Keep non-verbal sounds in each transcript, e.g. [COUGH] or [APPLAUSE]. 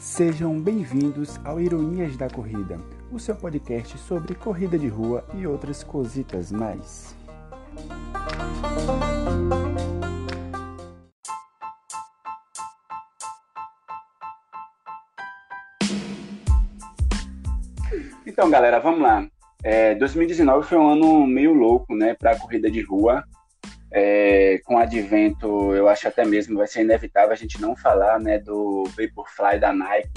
Sejam bem-vindos ao Ironias da Corrida, o seu podcast sobre corrida de rua e outras cositas mais. Então, galera, vamos lá. É, 2019 foi um ano meio louco, né, para a corrida de rua. É, com o advento, eu acho até mesmo vai ser inevitável a gente não falar, né, do Vaporfly da Nike.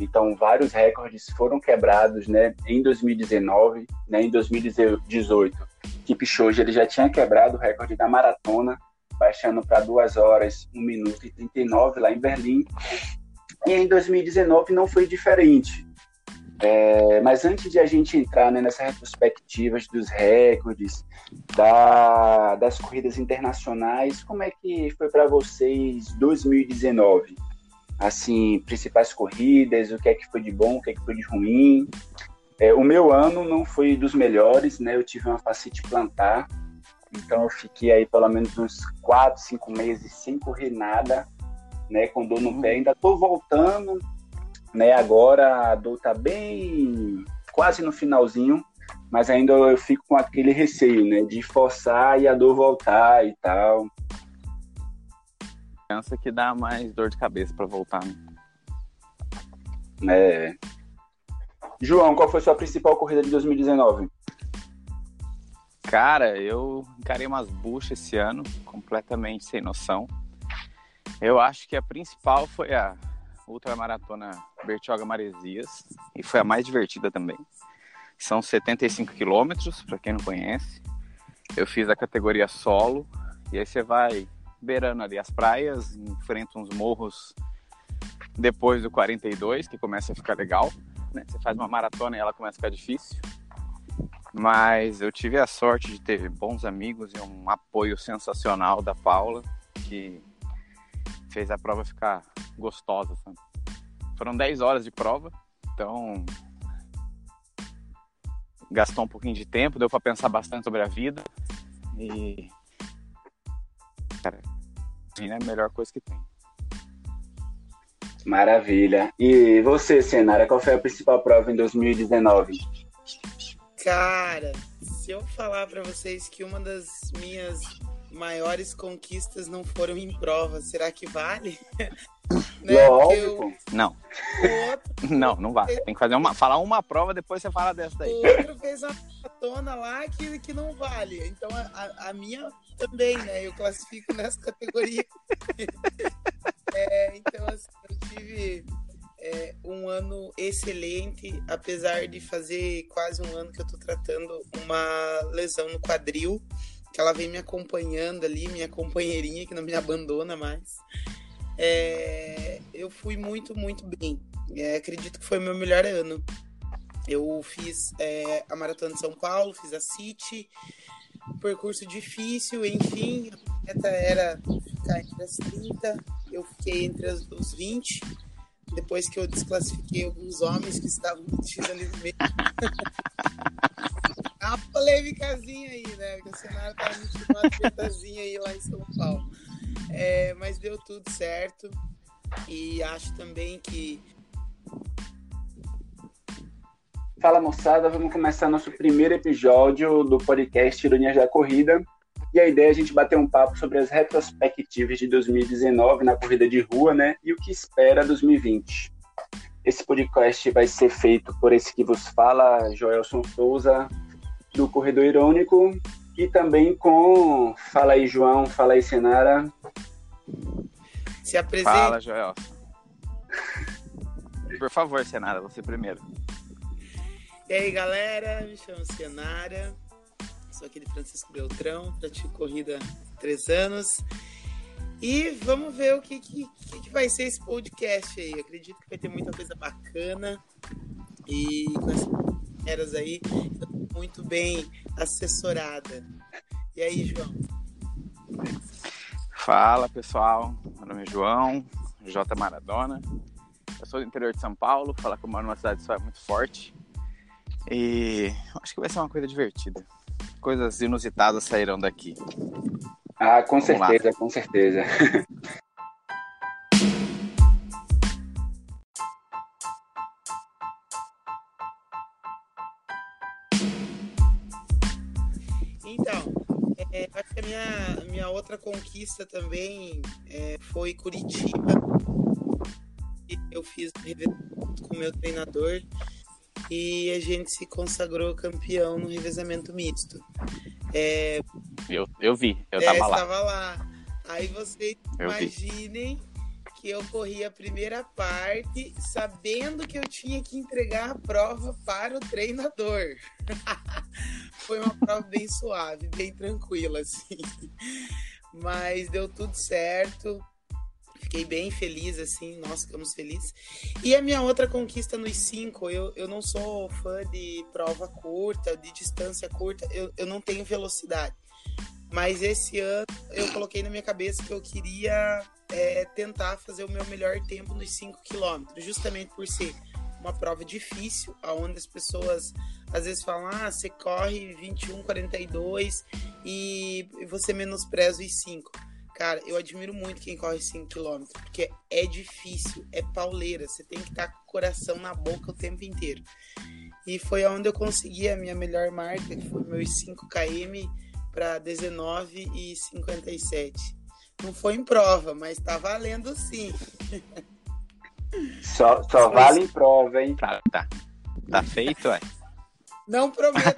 Então, vários recordes foram quebrados, né, em 2019, né, em 2018. Kipchoge ele já tinha quebrado o recorde da maratona, baixando para 2 horas, 1 minuto e 39 lá em Berlim. E em 2019 não foi diferente. É, mas antes de a gente entrar né, nessas retrospectivas dos recordes, da, das corridas internacionais, como é que foi para vocês 2019? Assim, principais corridas, o que é que foi de bom, o que é que foi de ruim? É, o meu ano não foi dos melhores, né? Eu tive uma facite plantar, então eu fiquei aí pelo menos uns 4, 5 meses sem correr nada, né? Com dor no pé. Ainda tô voltando, né? Agora a dor tá bem quase no finalzinho, mas ainda eu fico com aquele receio, né? De forçar e a dor voltar e tal. Criança que dá mais dor de cabeça para voltar. Né? É. João, qual foi a sua principal corrida de 2019? Cara, eu encarei umas buchas esse ano, completamente sem noção. Eu acho que a principal foi a ultramaratona Bertioga Maresias e foi a mais divertida também. São 75 quilômetros, para quem não conhece. Eu fiz a categoria solo e aí você vai beirando ali as praias, enfrenta uns morros depois do 42, que começa a ficar legal. Né? Você faz uma maratona e ela começa a ficar difícil. Mas eu tive a sorte de ter bons amigos e um apoio sensacional da Paula, que fez a prova ficar gostosa. Sabe? Foram 10 horas de prova, então gastou um pouquinho de tempo, deu para pensar bastante sobre a vida e cara, é a melhor coisa que tem. Maravilha. E você, Senara, qual foi a principal prova em 2019? Cara, se eu falar para vocês que uma das minhas maiores conquistas não foram em prova, será que vale? [LAUGHS] né? Lógico. Eu... Não. Outro... [LAUGHS] Não, não vale. Tem que fazer uma, falar uma prova, depois você fala dessa daí. O outro fez uma maratona lá que, que não vale. Então a, a minha também, né? Eu classifico nessa categoria. [LAUGHS] é, então, assim, eu tive é, um ano excelente, apesar de fazer quase um ano que eu tô tratando uma lesão no quadril, que ela vem me acompanhando ali, minha companheirinha que não me abandona mais. É, eu fui muito, muito bem. É, acredito que foi meu melhor ano. Eu fiz é, a Maratona de São Paulo, fiz a City, percurso difícil, enfim, a meta era ficar entre as 30, eu fiquei entre as, os 20, depois que eu desclassifiquei alguns homens que estavam metidos ali no [LAUGHS] uma polêmicazinha aí, né? Porque o cenário tava metido uma tretazinha aí lá em São Paulo. É, mas deu tudo certo. E acho também que. Fala moçada, vamos começar nosso primeiro episódio do podcast Ironias da Corrida. E a ideia é a gente bater um papo sobre as retrospectivas de 2019 na corrida de rua, né? E o que espera 2020. Esse podcast vai ser feito por esse que vos fala, Joelson Souza, do Corredor Irônico, e também com. Fala aí, João, fala aí, Senara. Se apresente. Fala, Joel. Por favor, Senara, você primeiro. E aí, galera, me chamo Senara, sou aqui de Francisco Beltrão, pratico corrida há três anos. E vamos ver o que, que, que, vai ser esse podcast aí. Acredito que vai ter muita coisa bacana. E com essas eras aí, muito bem assessorada. E aí, João? Fala pessoal, meu nome é João, J Maradona. Eu sou do interior de São Paulo, falar que eu moro numa cidade só é muito forte. E acho que vai ser uma coisa divertida. Coisas inusitadas sairão daqui. Ah, com Vamos certeza, lá. com certeza. [LAUGHS] minha, minha outra conquista também é, foi Curitiba. Eu fiz com o meu treinador e a gente se consagrou campeão no revezamento misto. É, eu, eu vi, eu tava é, lá. Estava lá. Aí vocês eu imaginem vi. Que eu corri a primeira parte sabendo que eu tinha que entregar a prova para o treinador. [LAUGHS] Foi uma prova bem suave, bem tranquila, assim. Mas deu tudo certo. Fiquei bem feliz, assim, nós ficamos felizes. E a minha outra conquista nos cinco, eu, eu não sou fã de prova curta, de distância curta, eu, eu não tenho velocidade. Mas esse ano eu coloquei na minha cabeça que eu queria é, tentar fazer o meu melhor tempo nos 5 quilômetros, justamente por ser uma prova difícil, onde as pessoas às vezes falam, ah, você corre 21, 42 e você menospreza os 5. Cara, eu admiro muito quem corre 5 km, porque é difícil, é pauleira, você tem que estar com o coração na boca o tempo inteiro. E foi onde eu consegui a minha melhor marca, que foi meus 5 km para 19 e 57. Não foi em prova, mas tá valendo sim. Só, só vale em prova, hein? Tá, tá. Tá feito, é? Não prometo.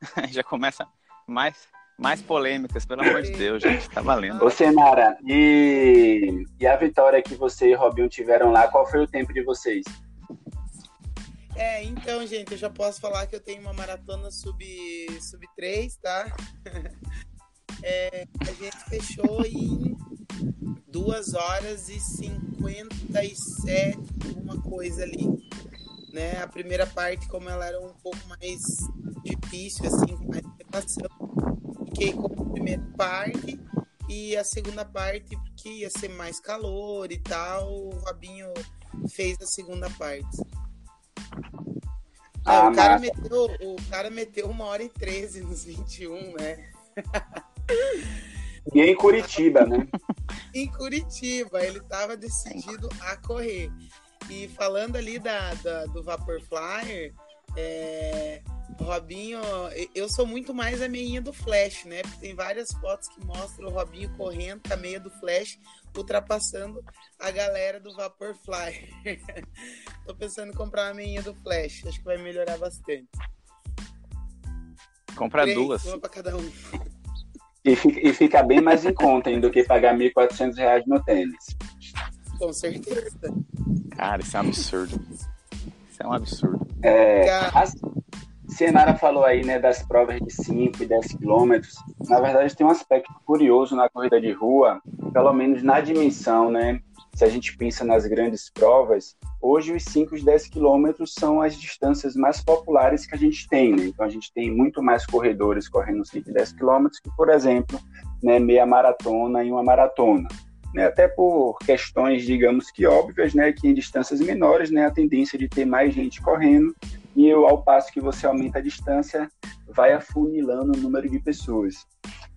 [LAUGHS] Já começa mais mais polêmicas, pelo amor de Deus, gente. Tá valendo. Ô, Senara, e, e a vitória que você e Robinho tiveram lá, qual foi o tempo de vocês? É, então, gente, eu já posso falar que eu tenho uma maratona sub, sub 3, tá? É, a gente fechou em 2 horas e 57, uma coisa ali. Né? A primeira parte, como ela era um pouco mais difícil, assim, com mais preparação, fiquei com a primeira parte e a segunda parte, porque ia ser mais calor e tal, o Robinho fez a segunda parte. Ah, o, cara meteu, o cara meteu uma hora e 13 nos 21, né? [LAUGHS] E em Curitiba, né? [LAUGHS] em Curitiba, ele estava decidido a correr. E falando ali da, da do Vapor Flyer, é, Robinho, eu sou muito mais a meinha do Flash, né? Porque tem várias fotos que mostram o Robinho correndo com a meia do Flash, ultrapassando a galera do Vaporfly. [LAUGHS] Tô pensando em comprar uma meinha do Flash, acho que vai melhorar bastante. Comprar duas. Uma pra cada um. E fica, e fica bem mais em conta hein, do que pagar R$ 1.400 no tênis. Com certeza. Cara, isso é um absurdo. Isso é um absurdo. É, as, Senara falou aí, né, das provas de 5 e 10 quilômetros. Na verdade, tem um aspecto curioso na corrida de rua, pelo menos na dimensão, né? Se a gente pensa nas grandes provas, hoje os 5 e 10 quilômetros são as distâncias mais populares que a gente tem, né? Então a gente tem muito mais corredores correndo 5 e 10 quilômetros que, por exemplo, né, meia maratona e uma maratona. Né? Até por questões, digamos que óbvias, né, que em distâncias menores, né, a tendência de ter mais gente correndo e ao passo que você aumenta a distância, vai afunilando o número de pessoas.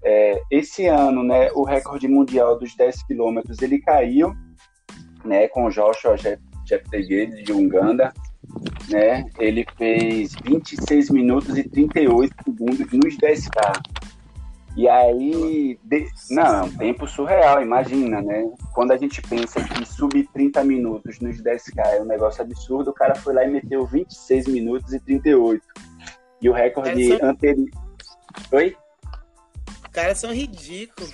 É, esse ano, né, o recorde mundial dos 10 quilômetros ele caiu, né, com o Joshua Cheptegei de Uganda, né, ele fez 26 minutos e 38 segundos nos 10K. E aí, de... não, é um tempo surreal, imagina, né? Quando a gente pensa que subir 30 minutos nos 10K é um negócio absurdo, o cara foi lá e meteu 26 minutos e 38. E o recorde anterior. Oi? Os caras são ridículos.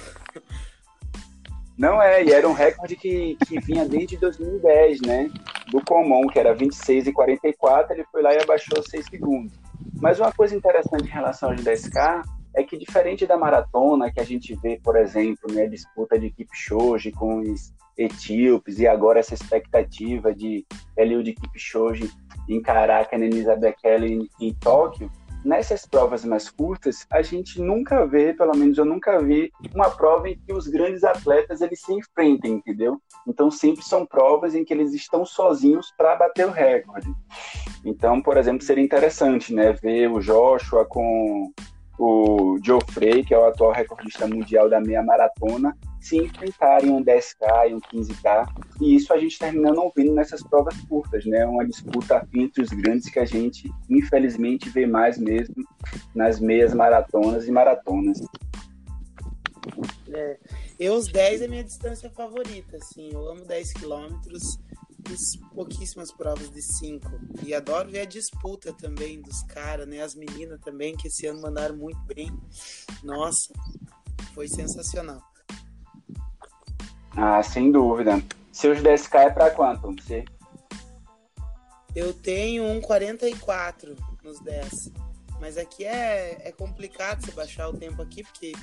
Não é, e era um recorde que, que vinha desde 2010, né? Do comum, que era 26 e 44, ele foi lá e abaixou 6 segundos. Mas uma coisa interessante em relação aos 10K é que diferente da maratona que a gente vê, por exemplo, né, disputa de Shoji com os etíopes e agora essa expectativa de Eliud Kipchoge encarar a Kenenisa Bekele em, em Tóquio, nessas provas mais curtas, a gente nunca vê, pelo menos eu nunca vi, uma prova em que os grandes atletas eles se enfrentem, entendeu? Então sempre são provas em que eles estão sozinhos para bater o recorde. Então, por exemplo, seria interessante, né, ver o Joshua com o Geoffrey, que é o atual recordista mundial da meia maratona, se enfrentarem um 10K e um 15K. E isso a gente termina não vendo nessas provas curtas, né? Uma disputa entre os grandes que a gente, infelizmente, vê mais mesmo nas meias maratonas e maratonas. É. Eu, os 10 é minha distância favorita, assim. Eu amo 10 quilômetros. Fiz pouquíssimas provas de 5. E adoro ver a disputa também dos caras, né? As meninas também, que esse ano mandaram muito bem. Nossa, foi sensacional. Ah, sem dúvida. Seus 10K é pra quanto? Você? Eu tenho um 44 nos 10. Mas aqui é, é complicado você baixar o tempo aqui, porque,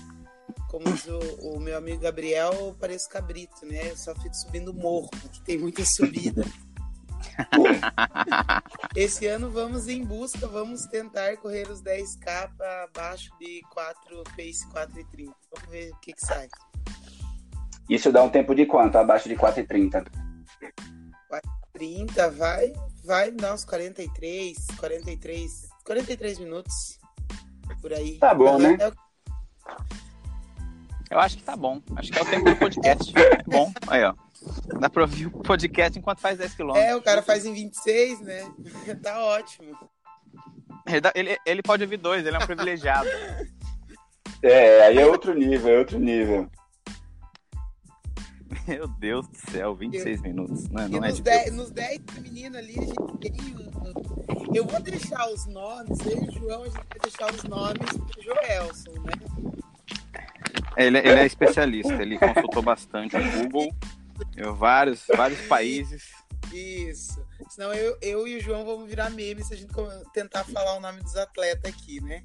como diz o, o meu amigo Gabriel, eu pareço cabrito, né? Eu só fico subindo morro, porque tem muita subida. [LAUGHS] Esse ano vamos em busca, vamos tentar correr os 10K para abaixo de 4 pace 4,30. Vamos ver o que, que sai. Isso dá um tempo de quanto? Abaixo de 4,30? 4,30 vai, vai dar uns 43, 43, 43 minutos por aí. Tá bom, né? É Eu acho que tá bom. Acho que é o tempo do podcast. É [LAUGHS] bom. Aí, ó. Dá pra ouvir o podcast enquanto faz 10 km. É, o cara faz em 26, né? [LAUGHS] tá ótimo. Ele, ele, pode ouvir dois, ele é um privilegiado. [LAUGHS] É, aí é outro nível, é outro nível. Meu Deus do céu, 26 eu... minutos. Não, não e é nos, 10, nos 10 meninos ali, a gente tem um... Eu vou deixar os nomes, eu e o João, a gente vai deixar os nomes do Joelson, né? Ele, ele é especialista, ele consultou bastante o Google, vários, vários países. Isso. Senão eu, eu e o João vamos virar meme se a gente tentar falar o nome dos atletas aqui, né?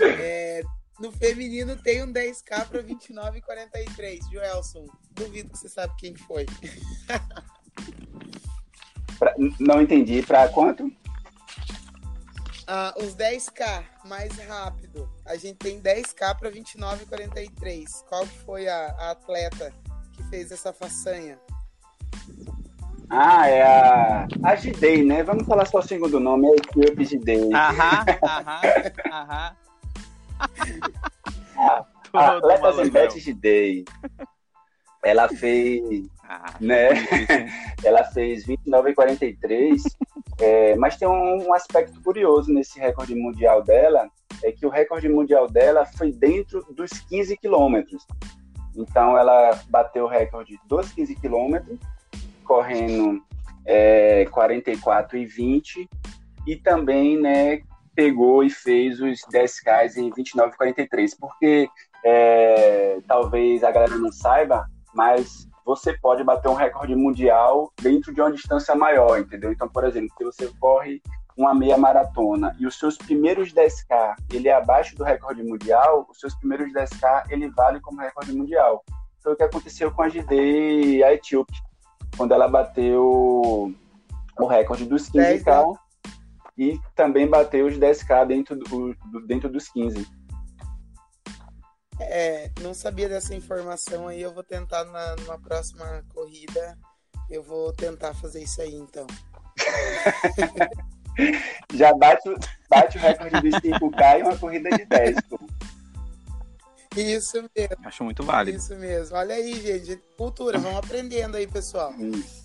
É, no feminino tem um 10k para 29,43. Joelson, duvido que você sabe quem foi. [LAUGHS] pra, não entendi. Para quanto? Ah, os 10k mais rápido. A gente tem 10k para 29,43. Qual foi a, a atleta que fez essa façanha? Ah, é a, a Gidei, né? Vamos falar só o segundo nome, é a Equipe Gidei. Aham, [LAUGHS] aham, aham a Atleta Zembete de Day. Ela fez. Ah, né? [LAUGHS] ela fez 29,43. É, mas tem um, um, aspecto curioso nesse recorde mundial dela: é que o recorde mundial dela foi dentro dos 15 quilômetros. Então ela bateu o recorde dos 15 quilômetros, correndo é, 44 e 20, e também né, pegou e fez os 10K em 29,43, porque é, talvez a galera não saiba, mas você pode bater um recorde mundial dentro de uma distância maior, entendeu? Então, por exemplo, se você corre uma meia maratona e os seus primeiros 10K ele é abaixo do recorde mundial, os seus primeiros 10K ele vale como recorde mundial. Foi o que aconteceu com a GD a Etíope, quando ela bateu o recorde dos 15K e também bateu os 10K dentro, do, dentro dos 15. É, não sabia dessa informação aí, eu vou tentar na, numa próxima corrida, eu vou tentar fazer isso aí então. [LAUGHS] Já bate, bate o recorde dos 5K em uma corrida de 10, pô. Isso mesmo. Acho muito válido. Isso mesmo. Olha aí, gente. Cultura, vamos aprendendo aí, pessoal. Isso.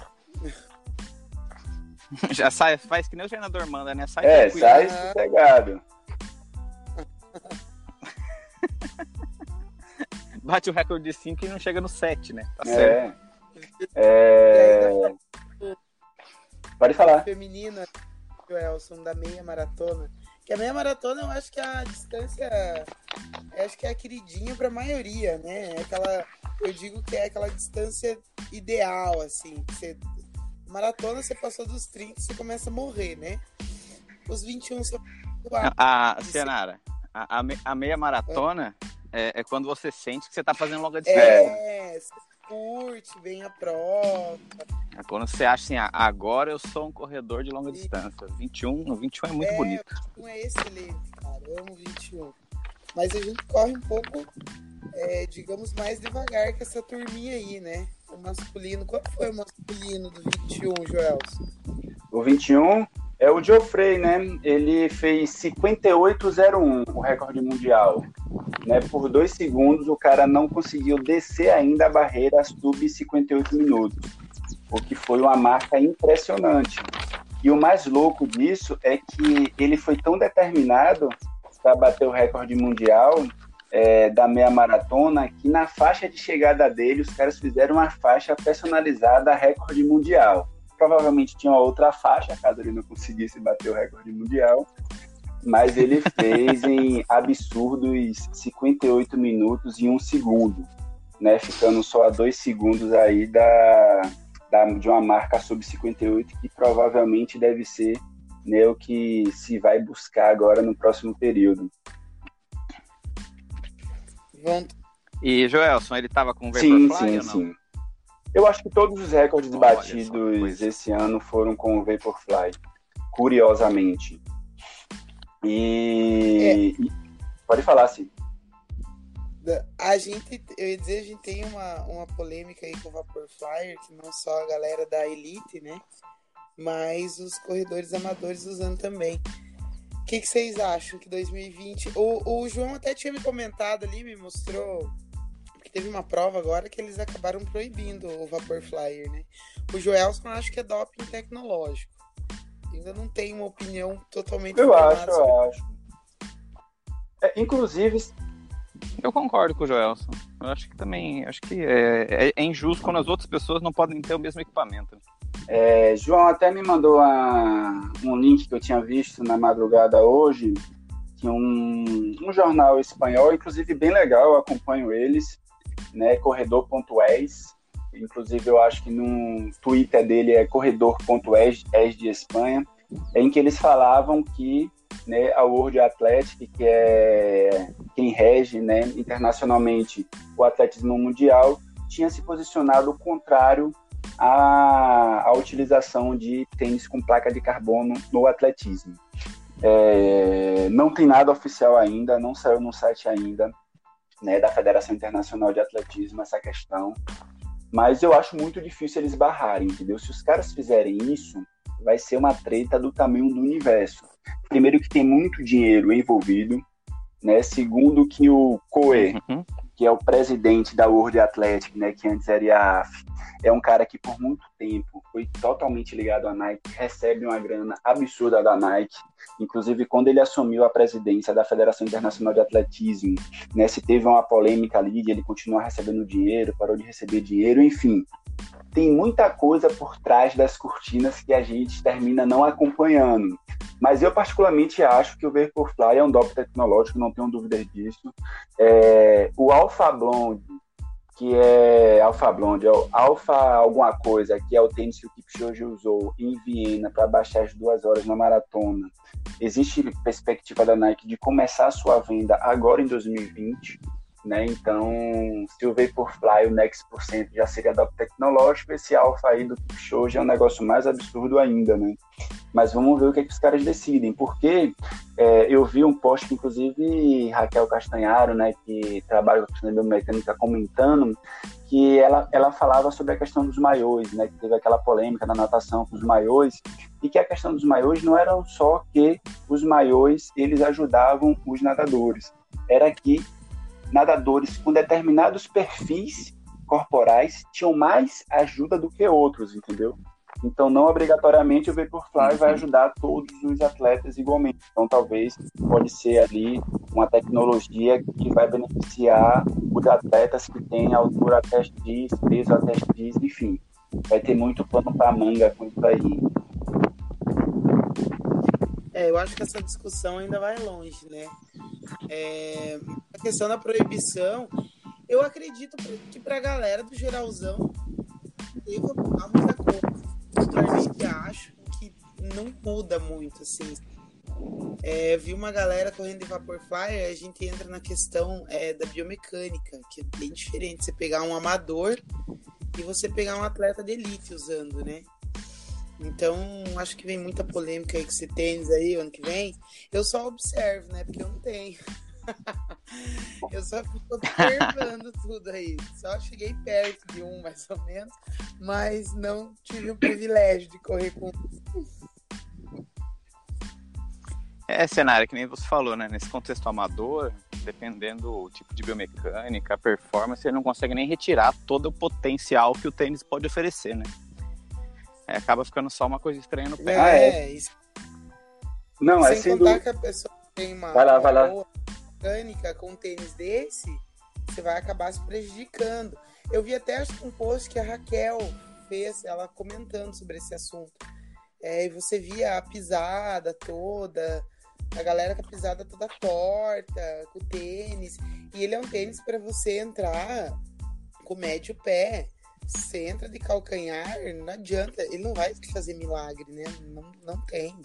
Já sai, faz que nem o treinador manda, né? Sai é, tranquilo. sai sossegado. [LAUGHS] Bate o recorde de 5 e não chega no 7, né? Tá certo. É. é... Pode falar. Feminina, Elson, da meia maratona. Que a meia maratona eu acho que a distância. Eu acho que é a queridinha pra maioria, né? É aquela. Eu digo que é aquela distância ideal, assim. Você Maratona, você passou dos 30, você começa a morrer, né? Os 21, você. A, a Cianara, a, a, meia maratona é. É, é. quando você sente que você tá fazendo longa distância. É, você curte, vem a prova. É quando você acha assim, ah, agora eu sou um corredor de longa e... distância. 21, no 21 é muito é, bonito. 21 é excelente, cara. Eu amo 21. Mas a gente corre um pouco, é, digamos, mais devagar que essa turminha aí, né? O masculino. Qual foi o masculino do 21, Joelson? O 21 é o Geoffrey, né? Ele fez 58,01, o recorde mundial. Né? Por dois segundos, o cara não conseguiu descer ainda a barreira sub 58 minutos, o que foi uma marca impressionante. E o mais louco disso é que ele foi tão determinado para bater o recorde mundial é, da meia maratona que na faixa de chegada dele os caras fizeram uma faixa personalizada recorde mundial. Provavelmente tinha uma outra faixa, caso ele não conseguisse bater o recorde mundial, mas ele fez em [LAUGHS] absurdos 58 minutos e um segundo, né? Ficando só a dois segundos aí da, da, de uma marca sub 58 que provavelmente deve ser né, o que se vai buscar agora no próximo período. E Joelson, ele estava com o Vaporfly sim, sim, ou não? Sim, Eu acho que todos os recordes Olha batidos esse ano foram com o Vaporfly, curiosamente. E, é. e... pode falar, sim. A gente, eu ia dizer, a gente tem uma, uma polêmica aí com o Vaporflyer, que não só a galera da Elite, né? Mas os corredores amadores usando também que, que vocês acham que 2020. O, o João até tinha me comentado ali, me mostrou. que teve uma prova agora que eles acabaram proibindo o Vapor Flyer, né? O Joelson acho que é doping tecnológico. Ainda não tem uma opinião totalmente. Eu acho, eu acho. É, inclusive. Eu concordo com o Joelson. Eu acho que também. Acho que é, é, é injusto quando as outras pessoas não podem ter o mesmo equipamento. É, João até me mandou a, um link que eu tinha visto na madrugada hoje, que um, um jornal espanhol, inclusive bem legal, eu acompanho eles, né, corredor.es, inclusive eu acho que no Twitter dele é corredor.es de Espanha, em que eles falavam que né, a World Athletic, que é quem rege né, internacionalmente o atletismo mundial, tinha se posicionado contrário a, a utilização de tênis com placa de carbono no atletismo. É, não tem nada oficial ainda, não saiu no site ainda né, da Federação Internacional de Atletismo essa questão, mas eu acho muito difícil eles barrarem, entendeu? Se os caras fizerem isso, vai ser uma treta do tamanho do universo. Primeiro que tem muito dinheiro envolvido, né? Segundo que o COE, uhum. que é o presidente da World Athletic, né, que antes era a AF, é um cara que por muito tempo foi totalmente ligado à Nike, recebe uma grana absurda da Nike. Inclusive, quando ele assumiu a presidência da Federação Internacional de Atletismo, né, se teve uma polêmica ali, ele continua recebendo dinheiro, parou de receber dinheiro, enfim. Tem muita coisa por trás das cortinas que a gente termina não acompanhando. Mas eu particularmente acho que o Vaporfly é um doping tecnológico, não tenho dúvida disso. É, o Alpha Blonde, que é Alpha Blonde, é o Alpha alguma coisa, que é o tênis que o Kipchoge usou em Viena para baixar as duas horas na maratona. Existe perspectiva da Nike de começar a sua venda agora em 2020, né? Então, se o Vaporfly, o Next Percent já seria adapto tecnológico, esse Alpha aí do Kipchoge é um negócio mais absurdo ainda, né? Mas vamos ver o que, é que os caras decidem, porque é, eu vi um post inclusive, Raquel Castanharo, né, que trabalha com a questão biomecânica, comentando que ela, ela falava sobre a questão dos maiôs, né, que teve aquela polêmica na natação com os maiôs, e que a questão dos maiôs não era só que os maiôs, eles ajudavam os nadadores, era que nadadores com determinados perfis corporais tinham mais ajuda do que outros, entendeu? Então, não obrigatoriamente o Vaporfly vai ajudar todos os atletas igualmente. Então, talvez pode ser ali uma tecnologia que vai beneficiar os atletas que têm altura até X, peso até X, enfim. Vai ter muito pano para manga com isso aí. É, eu acho que essa discussão ainda vai longe, né? É, a questão da proibição, eu acredito que para a galera do geralzão deva mudar muita coisa. Particularmente acho que não muda muito, assim. É, vi uma galera correndo de Vaporfly, a gente entra na questão é, da biomecânica, que é bem diferente. Você pegar um amador e você pegar um atleta de elite usando, né? Então, acho que vem muita polêmica aí com esse tênis aí ano que vem. Eu só observo, né? Porque eu não tenho. [LAUGHS] eu só fico observando tudo aí. Só cheguei perto de um, mais ou menos, mas não tive o privilégio de correr com. É cenário que nem você falou, né? Nesse contexto amador, dependendo do tipo de biomecânica, a performance, ele não consegue nem retirar todo o potencial que o tênis pode oferecer, né? É, acaba ficando só uma coisa estranha no pé. É, é. Isso. Não, Sem é sem contar que a pessoa tem uma. Vai lá, vai lá. Mecânica com um tênis desse, você vai acabar se prejudicando. Eu vi até acho um post que a Raquel fez, ela comentando sobre esse assunto. É, e você via a pisada toda, a galera com a pisada toda torta, com o tênis. E ele é um tênis para você entrar com médio pé. Você entra de calcanhar, não adianta. Ele não vai fazer milagre, né? Não, não tem.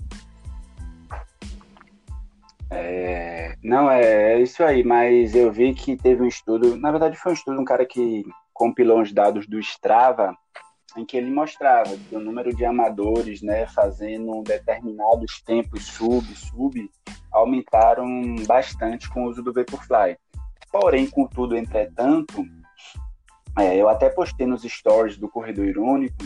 É, não, é, é, isso aí, mas eu vi que teve um estudo, na verdade foi um estudo, um cara que compilou os dados do Strava, em que ele mostrava o número de amadores, né, fazendo determinados tempos sub, sub, aumentaram bastante com o uso do Vaporfly. Porém, contudo, entretanto, é, eu até postei nos stories do Corredor Irônico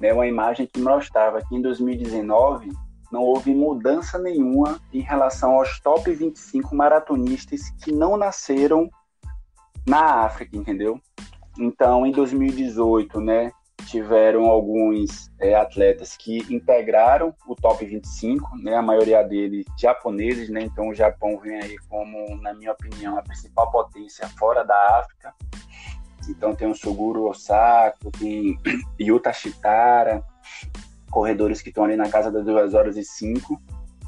né, uma imagem que mostrava que em 2019 não houve mudança nenhuma em relação aos top 25 maratonistas que não nasceram na África, entendeu? Então, em 2018, né, tiveram alguns é, atletas que integraram o top 25, né, a maioria deles japoneses, né, então o Japão vem aí como, na minha opinião, a principal potência fora da África. Então tem o Suguru Osako, tem [CLEARS THROAT] Yuta Shitara, corredores que estão ali na casa das 2 horas e 5.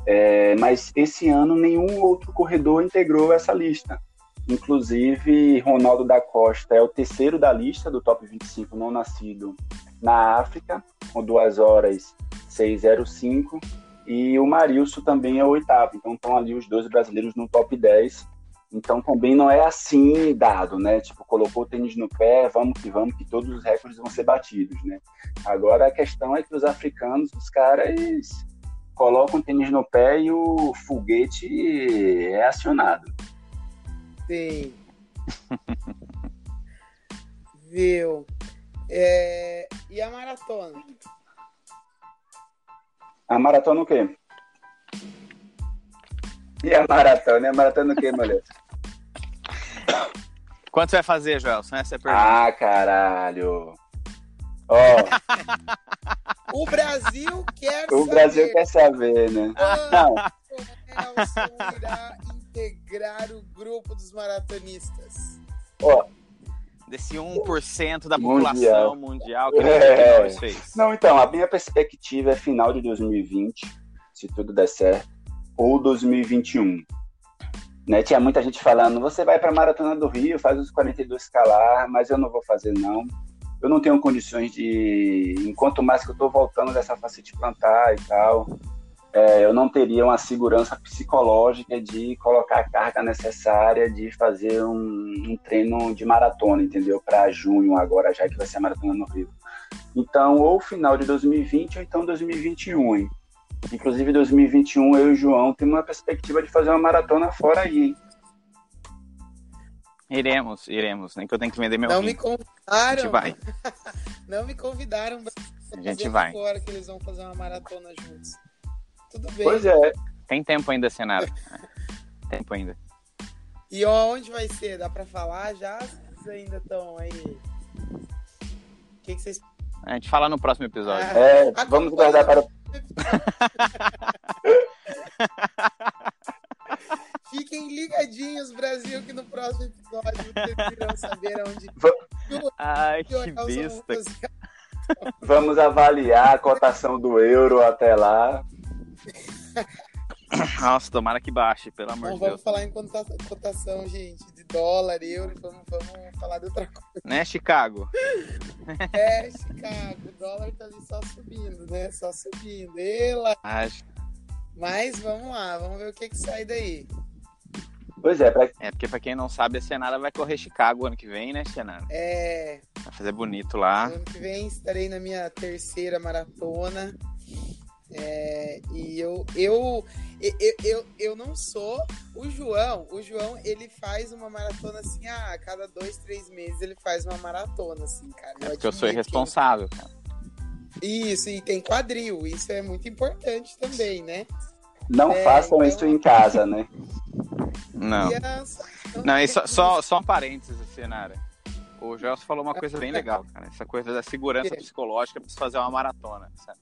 É, mas esse ano nenhum outro corredor integrou essa lista. Inclusive, Ronaldo da Costa é o terceiro da lista do top 25 não nascido na África, com 2 horas 605. E o Marilson também é o oitavo. Então estão ali os dois brasileiros no top 10 então também não é assim dado, né? Tipo, colocou o tênis no pé, vamos que vamos, que todos os recordes vão ser batidos, né? Agora a questão é que os africanos, os caras colocam o tênis no pé e o foguete é acionado. Sim. [LAUGHS] Viu? É... E a maratona? A maratona o quê? E a maratona? a maratona o quê, mulher? [COUGHS] Quanto você vai fazer, Joelson? Essa é a pergunta. Ah, caralho. Ó. Oh. o Brasil quer o saber. O Brasil quer saber, né? Não. Nelson irá integrar o grupo dos maratonistas. Ó. Desse 1% da população mundial, mundial que é. fez. Não, então, a minha perspectiva é final de 2020, se tudo der certo ou 2021. Né? Tinha muita gente falando, você vai para a Maratona do Rio, faz os 42 escalar, mas eu não vou fazer não. Eu não tenho condições de, enquanto mais que eu estou voltando dessa facete plantar e tal, é, eu não teria uma segurança psicológica de colocar a carga necessária de fazer um, um treino de maratona, entendeu? Para junho agora, já que vai ser a maratona no Rio. Então, ou final de 2020 ou então 2021, hein? Inclusive, 2021, eu e o João temos uma perspectiva de fazer uma maratona fora aí, hein? Iremos, iremos. Nem que eu tenho que vender meu Não me convidaram. A gente vai. [LAUGHS] Não me convidaram. A gente vai. Fora que eles vão fazer uma maratona juntos. Tudo bem. Pois é. Tem tempo ainda, Senado. [LAUGHS] tempo ainda. E onde vai ser? Dá pra falar já? Vocês ainda estão aí? O que, que vocês a gente fala no próximo episódio. É, [LAUGHS] vamos guardar para. [LAUGHS] Fiquem ligadinhos, Brasil, que no próximo episódio vocês irão saber onde. [LAUGHS] [LAUGHS] Ai, que besta. Vamos avaliar a cotação do euro até lá. Nossa, tomara que baixe, pelo amor de Deus. Vamos falar em cotação, gente, dólar, euro, vamos, vamos falar de outra coisa. Né, Chicago? É, Chicago, o dólar tá ali só subindo, né? Só subindo. Ela. Acho. Mas vamos lá, vamos ver o que que sai daí. Pois é, pra... é porque pra quem não sabe, a Senara vai correr Chicago ano que vem, né, Senara? É. Vai fazer bonito lá. Ano que vem estarei na minha terceira maratona. É, e eu, eu, eu, eu, eu não sou o João. O João, ele faz uma maratona assim, ah, a cada dois, três meses ele faz uma maratona, assim, cara. Eu é porque eu sou irresponsável, cara. Isso, e tem quadril. Isso é muito importante também, né? Não é, façam então... isso em casa, né? Não. não, e só, só, só um parênteses, Senara. O Gelson falou uma coisa bem legal, cara. Essa coisa da segurança psicológica para fazer uma maratona, sabe?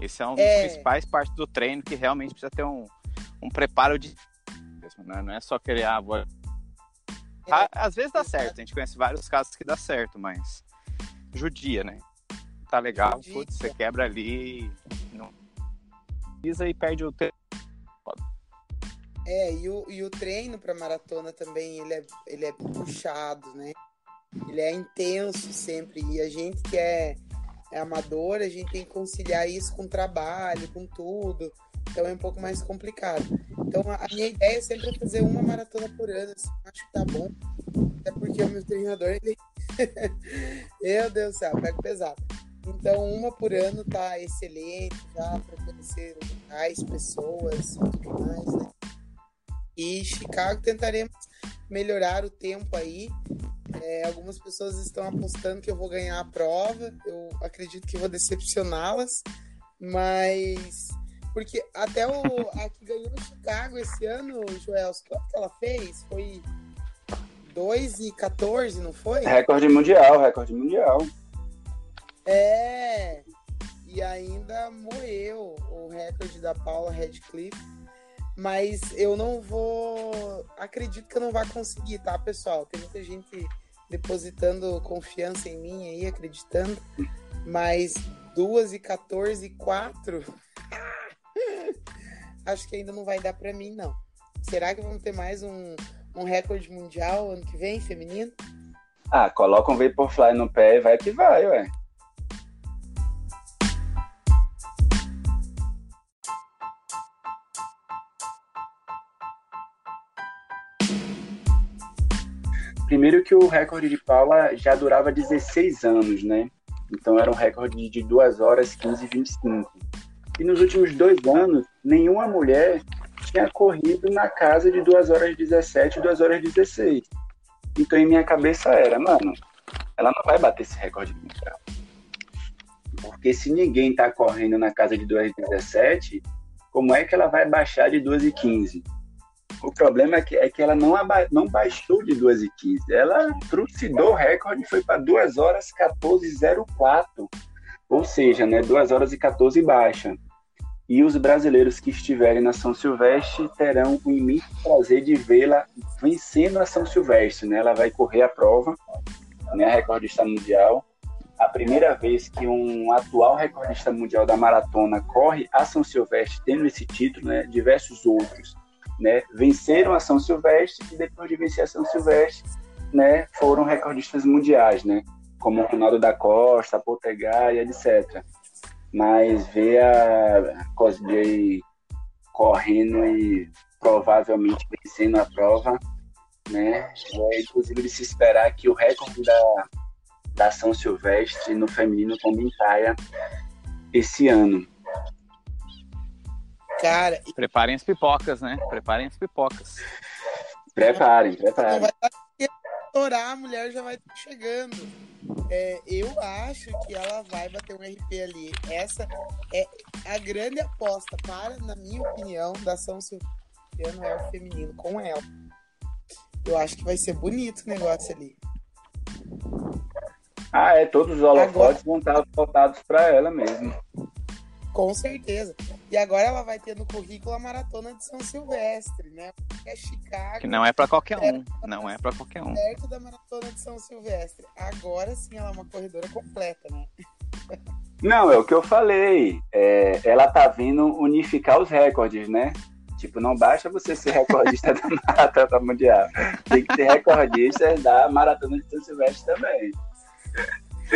Esse é um dos é... principais partes do treino que realmente precisa ter um, um preparo de mesmo, né? Não é só querer, ah, vou... É, Às vezes dá certo, a gente conhece vários casos que dá certo, mas judia, né? Tá legal, putz, você quebra ali, não pisa e perde o tempo. É, e o, e o treino para maratona também, ele é, ele é puxado, né? Ele é intenso sempre. E a gente que é, é amador, a gente tem que conciliar isso com trabalho, com tudo. Então é um pouco mais complicado. Então a minha ideia é sempre fazer uma maratona por ano. Assim, acho que tá bom. Até porque o meu treinador, ele. [LAUGHS] meu Deus do céu, pega pesado. Então, uma por ano tá excelente já para conhecer mais pessoas tudo mais, né? E Chicago tentaremos melhorar o tempo aí. É, algumas pessoas estão apostando que eu vou ganhar a prova. Eu acredito que vou decepcioná-las, mas porque até o a que ganhou no Chicago esse ano, Joel, quanto que ela fez? Foi 2 e 14, não foi? Recorde mundial, recorde mundial. É. E ainda moeu o recorde da Paula Radcliffe. Mas eu não vou. Acredito que eu não vou conseguir, tá, pessoal? Tem muita gente depositando confiança em mim aí, acreditando. Mas 2 e 14 e 4. Acho que ainda não vai dar para mim, não. Será que vamos ter mais um, um recorde mundial ano que vem, feminino? Ah, coloca um Vaporfly no pé e vai que vai, ué. Primeiro que o recorde de Paula já durava 16 anos, né? Então era um recorde de 2 horas 15 e 25. E nos últimos dois anos, nenhuma mulher tinha corrido na casa de 2 horas 17 e 2 horas 16. Então em minha cabeça era, mano, ela não vai bater esse recorde mundial. Porque se ninguém tá correndo na casa de 2 horas 17, como é que ela vai baixar de 2 e 15? O problema é que, é que ela não, aba, não baixou de 2 e 15. Ela trucidou o recorde e foi para 2 horas 14,04. Ou seja, né, 2 horas e 14 baixa. E os brasileiros que estiverem na São Silvestre terão o imenso prazer de vê-la vencendo a São Silvestre. Né? Ela vai correr a prova, né, a recordista mundial. A primeira vez que um atual recordista mundial da maratona corre a São Silvestre tendo esse título, né, diversos outros né, venceram a São Silvestre e depois de vencer a São Silvestre, né, foram recordistas mundiais, né, como o Ronaldo da Costa, Poltegar e etc. Mas ver a Cosplay correndo e provavelmente vencendo a prova, né, é inclusive de se esperar que o recorde da, da São Silvestre no feminino também caia esse ano. Cara. Preparem as pipocas, né? Preparem as pipocas. Preparem, preparem. Vai estourar, a mulher já vai estar chegando. É, eu acho que ela vai bater um RP ali. Essa é a grande aposta para, na minha opinião, da São Silvano é o feminino com ela. Eu acho que vai ser bonito o negócio ali. Ah, é, todos os holofotes Agora... vão estar voltados para ela mesmo. Com certeza. E agora ela vai ter no currículo a maratona de São Silvestre, né? Que é Chicago. Que não é para qualquer um. Não é para qualquer um. Perto da maratona de São Silvestre. Agora sim ela é uma corredora completa, né? Não, é o que eu falei. É, ela tá vindo unificar os recordes, né? Tipo, não basta você ser recordista [LAUGHS] da maratona mundial. Tem que ser recordista da maratona de São Silvestre também.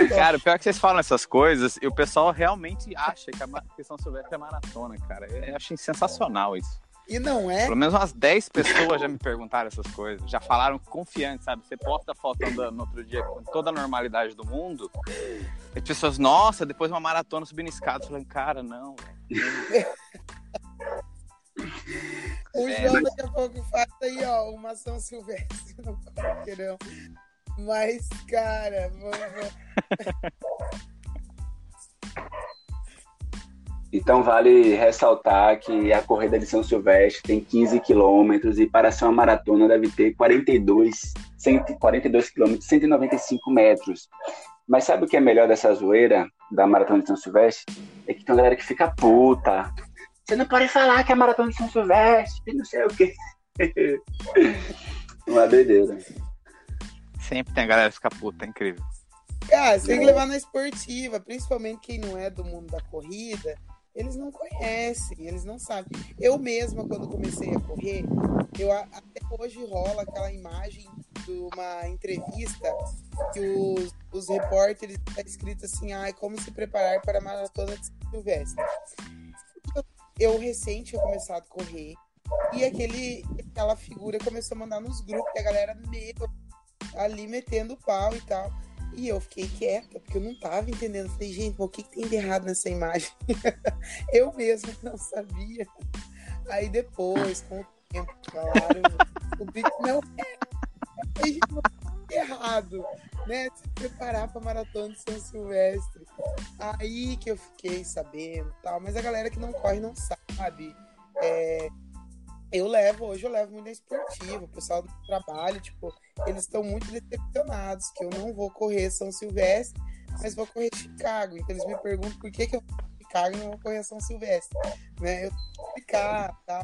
Cara, pior que vocês falam essas coisas e o pessoal realmente acha que a questão silvestre é maratona, cara. Eu acho sensacional isso. E não é? Pelo menos umas 10 pessoas já me perguntaram essas coisas. Já falaram confiante, sabe? Você posta a foto andando no outro dia com toda a normalidade do mundo. E as pessoas, nossa, depois uma maratona subindo escada. Falando, cara, não, velho. [LAUGHS] O é, João daqui a pouco faz aí, ó, uma São Silvestre [LAUGHS] no. Mas, cara, vamos. [LAUGHS] Então vale ressaltar que a corrida de São Silvestre tem 15 quilômetros e para ser uma maratona deve ter 42, 142 quilômetros, 195 metros. Mas sabe o que é melhor dessa zoeira da maratona de São Silvestre? É que tem uma galera que fica puta. Você não pode falar que é maratona de São Silvestre, não sei o quê. [LAUGHS] Uma doideira. Sempre tem a galera que fica puta, é incrível. Cara, você tem que levar na esportiva, principalmente quem não é do mundo da corrida, eles não conhecem, eles não sabem. Eu mesma, quando comecei a correr, eu até hoje rola aquela imagem de uma entrevista que os, os repórteres está escrito assim, ah, como se preparar para a maratona de Silvestre. Eu, eu recente tinha começado a correr e aquele, aquela figura começou a mandar nos grupos, e a galera meio ali metendo pau e tal. E eu fiquei quieta, porque eu não tava entendendo. Falei, gente, o que, que tem de errado nessa imagem? [LAUGHS] eu mesmo não sabia. Aí depois, com o tempo, claro, descobri que não é errado, né? Se preparar pra maratona de São Silvestre. Aí que eu fiquei sabendo tal. Mas a galera que não corre não sabe. É, eu levo, hoje eu levo muito na esportiva, o pessoal do trabalho, tipo, eles estão muito decepcionados que eu não vou correr São Silvestre, mas vou correr Chicago. Então eles me perguntam por que, que eu vou Chicago e não vou correr São Silvestre. Né? Eu que ficar, tá?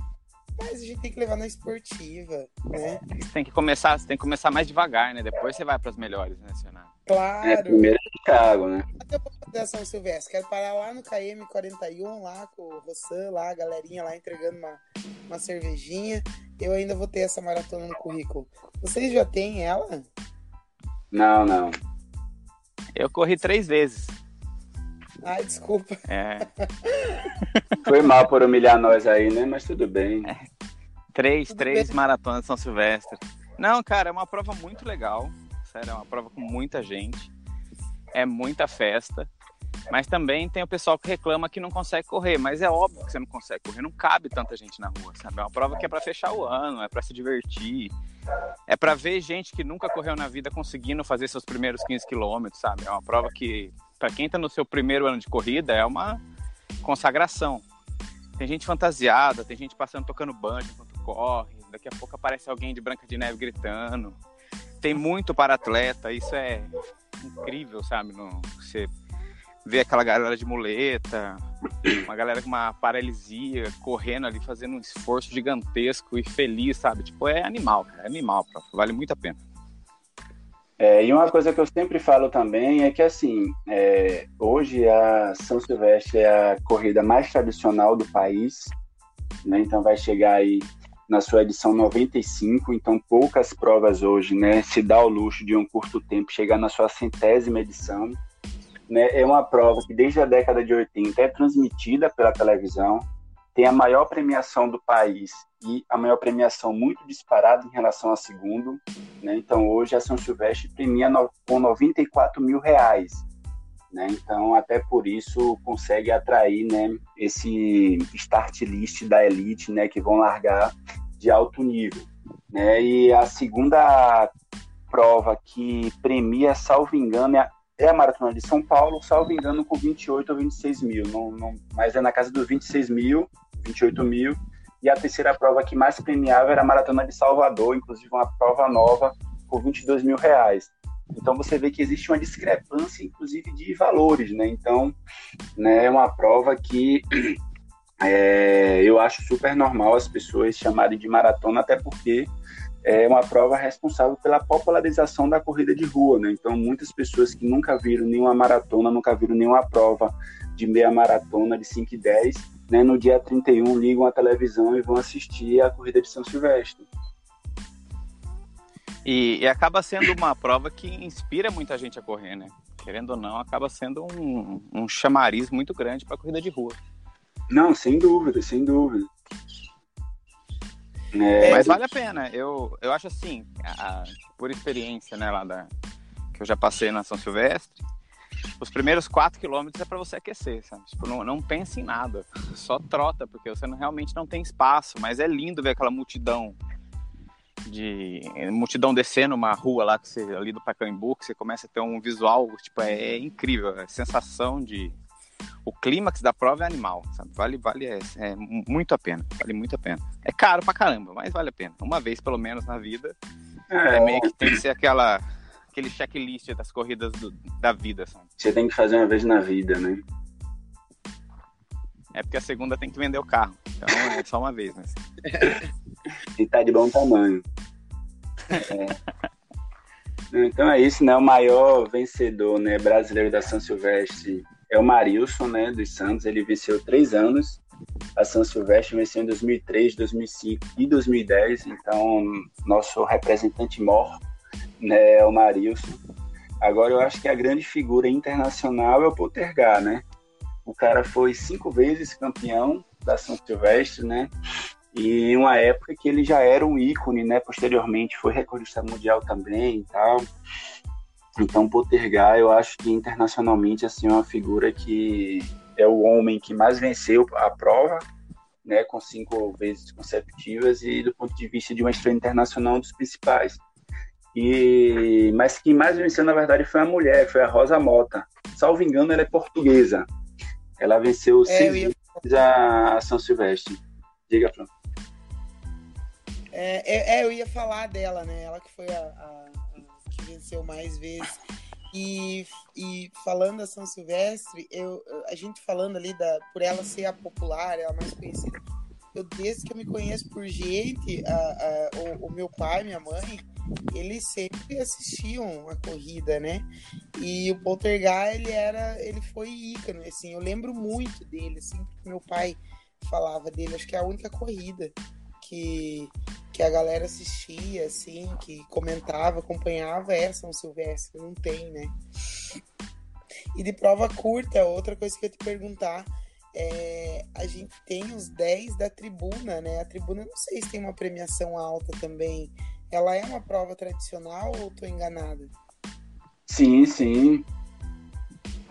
Mas a gente tem que levar na esportiva, né? Você tem que começar, tem que começar mais devagar, né? Depois você vai para as melhores, né, Senado? Claro. É, primeiro Chicago, né? Até da São Silvestre. Quero parar lá no KM41, lá com o Rossan, lá, a galerinha lá entregando uma, uma cervejinha. Eu ainda vou ter essa maratona no currículo. Vocês já têm ela? Não, não. Eu corri três vezes. Ai, desculpa. É. [LAUGHS] Foi mal por humilhar nós aí, né? Mas tudo bem. É. Três, tudo três bem. maratonas de São Silvestre. Não, cara, é uma prova muito legal. Sério, é uma prova com muita gente. É muita festa. Mas também tem o pessoal que reclama que não consegue correr. Mas é óbvio que você não consegue correr. Não cabe tanta gente na rua, sabe? É uma prova que é para fechar o ano, é para se divertir. É para ver gente que nunca correu na vida conseguindo fazer seus primeiros 15 quilômetros, sabe? É uma prova que, para quem tá no seu primeiro ano de corrida, é uma consagração. Tem gente fantasiada, tem gente passando tocando banjo enquanto corre. Daqui a pouco aparece alguém de Branca de Neve gritando. Tem muito para atleta, isso é incrível, sabe? No, você ver aquela galera de muleta, uma galera com uma paralisia, correndo ali, fazendo um esforço gigantesco e feliz, sabe? Tipo, é animal, cara, é animal, prof. vale muito a pena. É, e uma coisa que eu sempre falo também é que, assim, é, hoje a São Silvestre é a corrida mais tradicional do país, né? Então vai chegar aí na sua edição 95, então poucas provas hoje, né? Se dá o luxo de um curto tempo chegar na sua centésima edição né, é uma prova que desde a década de 80 é transmitida pela televisão, tem a maior premiação do país e a maior premiação muito disparada em relação a segundo. Né? Então, hoje a São Silvestre premia no, com 94 mil reais. Né? Então, até por isso, consegue atrair né, esse start list da elite né, que vão largar de alto nível. Né? E a segunda prova que premia, salvo engano, é é a Maratona de São Paulo, salvo engano, com 28 ou 26 mil, não, não, mas é na casa dos 26 mil, 28 mil, e a terceira prova que mais premiava era a Maratona de Salvador, inclusive uma prova nova, por 22 mil reais. Então você vê que existe uma discrepância, inclusive, de valores, né? Então, né, é uma prova que [CLEARS THROAT] é, eu acho super normal as pessoas chamarem de maratona, até porque é uma prova responsável pela popularização da corrida de rua, né? Então, muitas pessoas que nunca viram nenhuma maratona, nunca viram nenhuma prova de meia maratona de 5 e 10, né? No dia 31 ligam a televisão e vão assistir a corrida de São Silvestre. E, e acaba sendo uma prova que inspira muita gente a correr, né? Querendo ou não, acaba sendo um, um chamariz muito grande para a corrida de rua. Não, sem dúvida, sem dúvida. É, mas vale a pena. Eu, eu acho assim, a, por experiência, né, lá da, que eu já passei na São Silvestre, os primeiros 4 quilômetros é para você aquecer, sabe? Tipo, não, não pense em nada, só trota, porque você não, realmente não tem espaço, mas é lindo ver aquela multidão de multidão descendo uma rua lá que você, ali do Pacaembu, que você começa a ter um visual, tipo, é, é incrível, a sensação de o clímax da prova é animal, sabe? Vale, vale, é, é, muito a pena, vale muito a pena. É caro pra caramba, mas vale a pena. Uma vez, pelo menos, na vida, é, é meio que tem que ser aquela, aquele checklist das corridas do, da vida, sabe? Você tem que fazer uma vez na vida, né? É porque a segunda tem que vender o carro. Então é só uma vez, mas. e tá de bom tamanho. É. Então é isso, né? O maior vencedor né, brasileiro da São Silvestre é o Marilson, né, dos Santos. Ele venceu três anos. A São Silvestre venceu em 2003, 2005 e 2010. Então, nosso representante mor né, é o Marilson. Agora, eu acho que a grande figura internacional é o Poltergar, né? O cara foi cinco vezes campeão da São Silvestre, né? E em uma época que ele já era um ícone, né? Posteriormente foi recordista mundial também e tal. Então, Poltergar, eu acho que internacionalmente assim é uma figura que é o homem que mais venceu a prova, né, com cinco vezes consecutivas e do ponto de vista de uma estrela internacional um dos principais. E mas quem mais venceu na verdade foi a mulher, foi a Rosa Mota. Salvo engano, ela é portuguesa. Ela venceu é, seis vezes a São Silvestre. Diga, Fran. É, é, é, eu ia falar dela, né? Ela que foi a, a, a que venceu mais vezes. E, e falando da São Silvestre, eu, a gente falando ali da, por ela ser a popular, ela mais conhecida. Eu, desde que eu me conheço por gente, a, a, o, o, meu pai, minha mãe, eles sempre assistiam a corrida, né? E o Poltergeist, ele era, ele foi ícone, assim, eu lembro muito dele, assim, meu pai falava dele, acho que é a única corrida que, que a galera assistia, assim, que comentava, acompanhava é São Silvestre, não tem, né? E de prova curta, outra coisa que eu ia te perguntar, é, a gente tem os 10 da tribuna, né? A tribuna, não sei se tem uma premiação alta também. Ela é uma prova tradicional ou estou enganada? Sim, sim.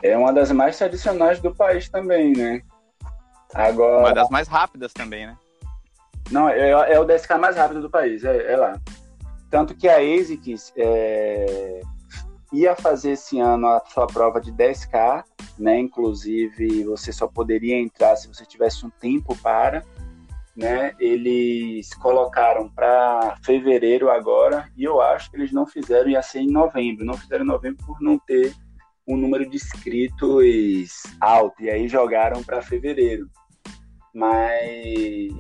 É uma das mais tradicionais do país também, né? Agora... Uma das mais rápidas também, né? Não, é, é o 10K mais rápido do país, é, é lá. Tanto que a ASICS é, ia fazer esse ano a sua prova de 10K, né? Inclusive, você só poderia entrar se você tivesse um tempo para, né? Eles colocaram para fevereiro agora, e eu acho que eles não fizeram, ia ser em novembro. Não fizeram em novembro por não ter um número de inscritos alto, e aí jogaram para fevereiro. Mas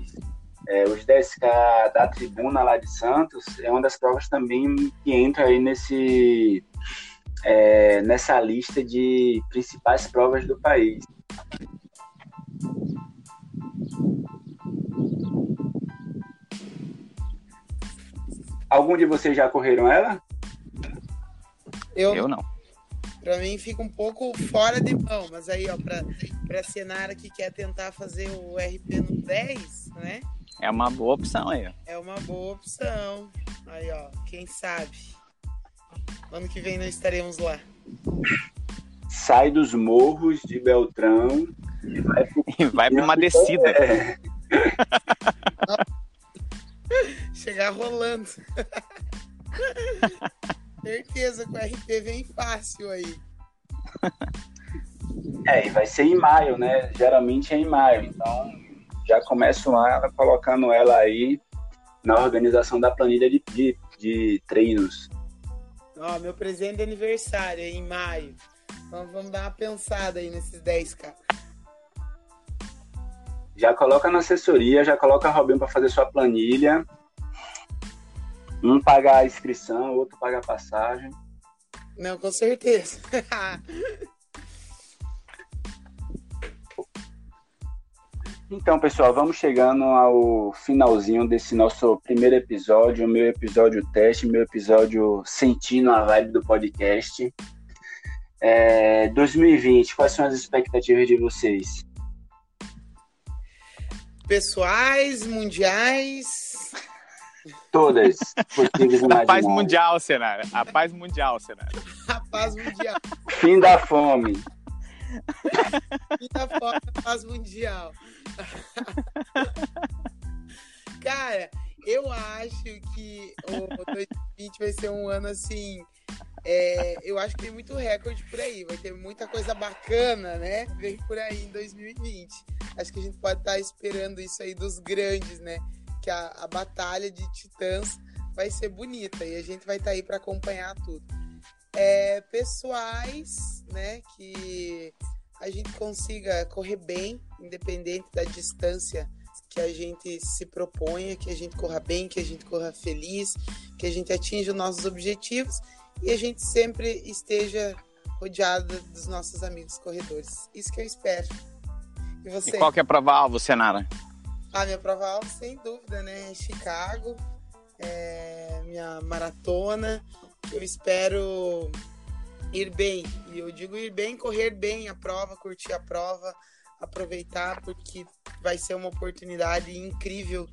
é, os 10K da tribuna lá de Santos é uma das provas também que entra aí nesse, é, nessa lista de principais provas do país. Algum de vocês já correram ela? Eu, Eu não. Pra mim fica um pouco fora de mão, mas aí, ó, pra, pra Senara que quer tentar fazer o RP no 10, né? É uma boa opção aí, ó. É uma boa opção. Aí, ó, quem sabe. Ano que vem nós estaremos lá. Sai dos morros de Beltrão e vai, [LAUGHS] e vai pra uma descida. É. [LAUGHS] Chegar rolando. [LAUGHS] Certeza que o RP vem fácil aí. [LAUGHS] É, e vai ser em maio, né? Geralmente é em maio, então já começo lá colocando ela aí na organização da planilha de, de, de treinos. Ó, meu presente de aniversário é em maio. Então vamos dar uma pensada aí nesses 10k. Já coloca na assessoria, já coloca a Robinho para fazer sua planilha. Um pagar a inscrição, outro pagar a passagem. Não, com certeza. [LAUGHS] Então, pessoal, vamos chegando ao finalzinho desse nosso primeiro episódio, meu episódio teste, meu episódio sentindo a vibe do podcast. É, 2020, quais são as expectativas de vocês? Pessoais, mundiais. Todas. [LAUGHS] a paz mundial, Senara. A paz mundial, Senara. [LAUGHS] A paz mundial. Fim da fome. [LAUGHS] Fim da fome, paz mundial. Cara, eu acho que o 2020 vai ser um ano assim. É, eu acho que tem muito recorde por aí, vai ter muita coisa bacana, né? Vem por aí em 2020. Acho que a gente pode estar tá esperando isso aí dos grandes, né? Que a, a batalha de titãs vai ser bonita e a gente vai estar tá aí para acompanhar tudo. É, pessoais, né? Que a gente consiga correr bem, independente da distância que a gente se proponha, que a gente corra bem, que a gente corra feliz, que a gente atinja os nossos objetivos e a gente sempre esteja rodeado dos nossos amigos corredores. Isso que eu espero. E você? E qual que é a prova-alvo, Senara? A minha prova-alvo, sem dúvida, né? Chicago, é minha maratona. Eu espero ir bem. E eu digo ir bem, correr bem a prova, curtir a prova, aproveitar, porque vai ser uma oportunidade incrível.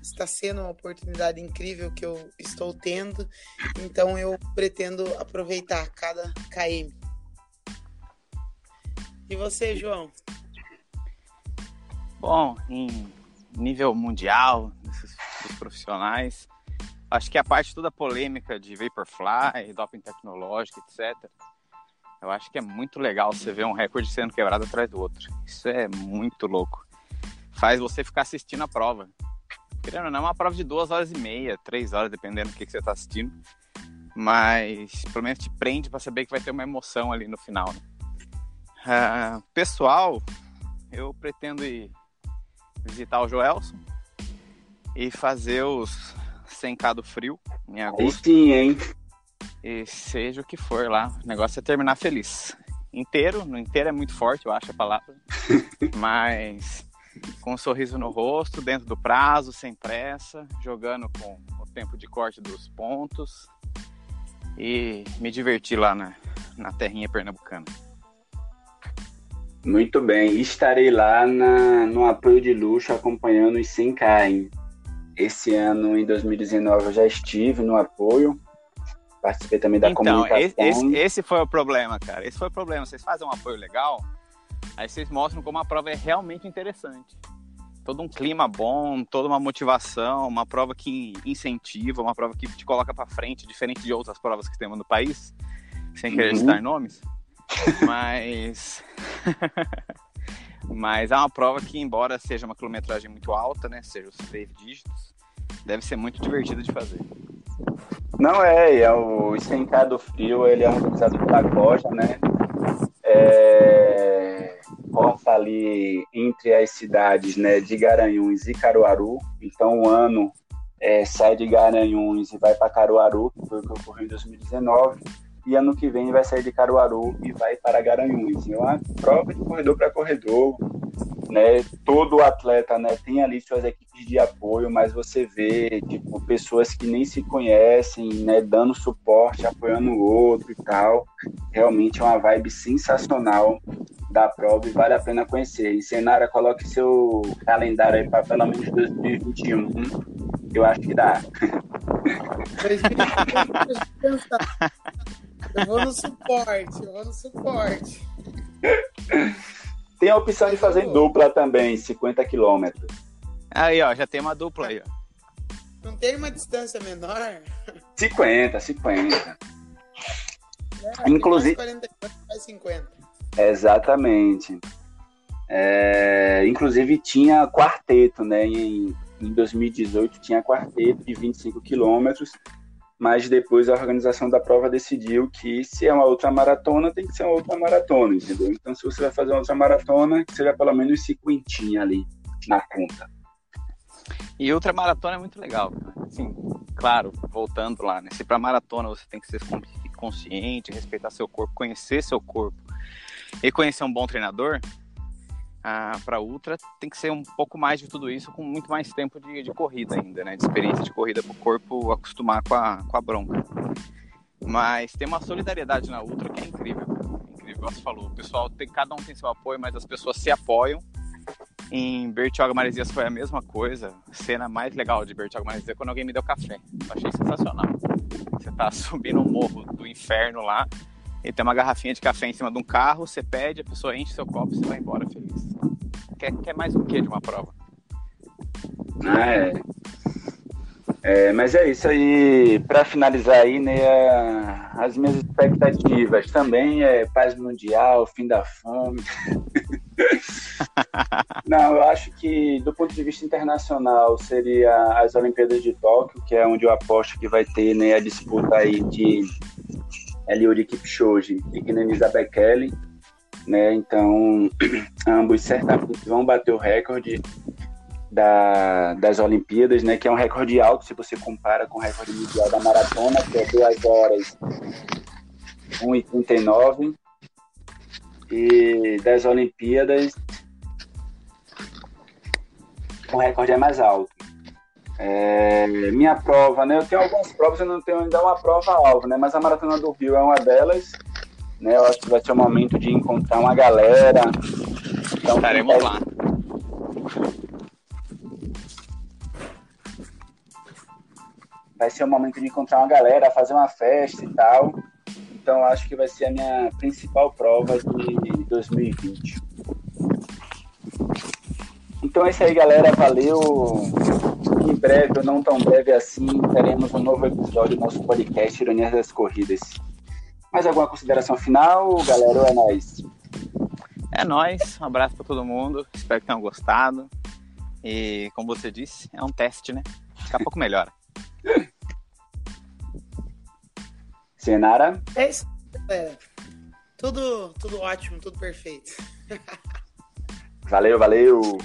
Está sendo uma oportunidade incrível que eu estou tendo. Então eu pretendo aproveitar cada KM. E você, João? Bom, em nível mundial, desses, dos profissionais, acho que a parte toda polêmica de Vaporfly, doping tecnológico, etc. Eu acho que é muito legal você ver um recorde sendo quebrado atrás do outro. Isso é muito louco. Faz você ficar assistindo a prova. Querendo ou não, é uma prova de duas horas e meia, três horas, dependendo do que, que você está assistindo. Mas pelo menos te prende para saber que vai ter uma emoção ali no final. Né? Uh, pessoal, eu pretendo ir visitar o Joelson e fazer os 100k do frio em agosto. sim, hein? E seja o que for lá, o negócio é terminar feliz. Inteiro, no inteiro é muito forte, eu acho a palavra. [LAUGHS] mas com um sorriso no rosto, dentro do prazo, sem pressa, jogando com o tempo de corte dos pontos e me divertir lá na, na terrinha pernambucana. Muito bem, estarei lá na, no apoio de luxo acompanhando os 100K. Hein? Esse ano, em 2019, eu já estive no apoio, participei também da então, comunicação. Esse, esse foi o problema, cara. Esse foi o problema. Vocês fazem um apoio legal, aí vocês mostram como a prova é realmente interessante. Todo um clima bom, toda uma motivação, uma prova que incentiva, uma prova que te coloca para frente, diferente de outras provas que temos no país, sem querer uhum. citar nomes. Mas. [LAUGHS] Mas é uma prova que, embora seja uma quilometragem muito alta, né? Seja os três dígitos, deve ser muito divertido de fazer. Não é, é o 100K do Frio, ele é organizado pela Costa, né? É, corta ali entre as cidades né, de Garanhuns e Caruaru. Então, o ano é, sai de Garanhuns e vai para Caruaru, que foi o que ocorreu em 2019 e ano que vem vai sair de Caruaru e vai para Garanhuns. É uma prova de corredor para corredor, né? Todo atleta, né, tem ali suas equipes de apoio, mas você vê, tipo, pessoas que nem se conhecem, né, dando suporte, apoiando o outro e tal. Realmente é uma vibe sensacional da prova e vale a pena conhecer. E Senara, coloque seu calendário aí para pelo menos 2021. Eu acho que dá. [LAUGHS] 2021, eu vou no suporte, eu vou no suporte. Tem a opção de fazer em dupla também, 50 quilômetros. Aí, ó, já tem uma dupla aí, ó. Não tem uma distância menor? 50, 50. É, Inclusive. 40, mais 50. Exatamente. É, inclusive tinha quarteto, né? Em, em 2018 tinha quarteto de 25 quilômetros mas depois a organização da prova decidiu que se é uma outra maratona, tem que ser uma outra maratona, entendeu? Então, se você vai fazer uma outra maratona, que seja pelo menos cinquentinha ali na conta. E outra maratona é muito legal. Assim, claro, voltando lá, né? Se para maratona você tem que ser consciente, respeitar seu corpo, conhecer seu corpo e conhecer um bom treinador, para ultra tem que ser um pouco mais de tudo isso com muito mais tempo de, de corrida ainda, né? De experiência de corrida para o corpo acostumar com a, com a bronca. Mas tem uma solidariedade na ultra que é incrível. Incrível, você falou. O pessoal tem, cada um tem seu apoio, mas as pessoas se apoiam. Em Bertioga Maresias foi a mesma coisa. A cena mais legal de Bertioga Maresias é quando alguém me deu café. Eu achei sensacional. Você tá subindo um morro do inferno lá, e tem uma garrafinha de café em cima de um carro, você pede, a pessoa enche seu copo e você vai embora feliz. Quer, quer mais o que de uma prova? Ah, é. é. mas é isso aí. Para finalizar aí, né, as minhas expectativas também é paz mundial, fim da fome. [LAUGHS] Não, eu acho que do ponto de vista internacional seria as Olimpíadas de Tóquio, que é onde eu aposto que vai ter né, a disputa aí de Eliud Kipchoge e Kenenisa Bekele, né? Então, [CLEARS THROAT] ambos certamente vão bater o recorde. da, das Olimpíadas, né? Que é um recorde alto se você compara com o recorde mundial da maratona, que é 2 horas 1h39. E das Olimpíadas, o recorde é mais alto. É, minha prova, né? Eu tenho algumas provas, eu não tenho ainda uma prova alvo, né? Mas a Maratona do Rio é uma delas. Né? Eu acho que vai ser o momento de encontrar uma galera. Então, Estaremos lá. Vai ser o momento de encontrar uma galera, fazer uma festa e tal. Então acho que vai ser a minha principal prova de 2020. Então é isso aí, galera. Valeu. Em breve, ou não tão breve assim, teremos um novo episódio do nosso podcast Ironias das Corridas. Mais alguma consideração final, galera? Ou é nóis? É nóis. Um abraço para todo mundo. Espero que tenham gostado. E, como você disse, é um teste, né? Daqui a pouco melhora. [LAUGHS] Senara? É isso, galera. Tudo, tudo ótimo, tudo perfeito. [LAUGHS] valeu, valeu.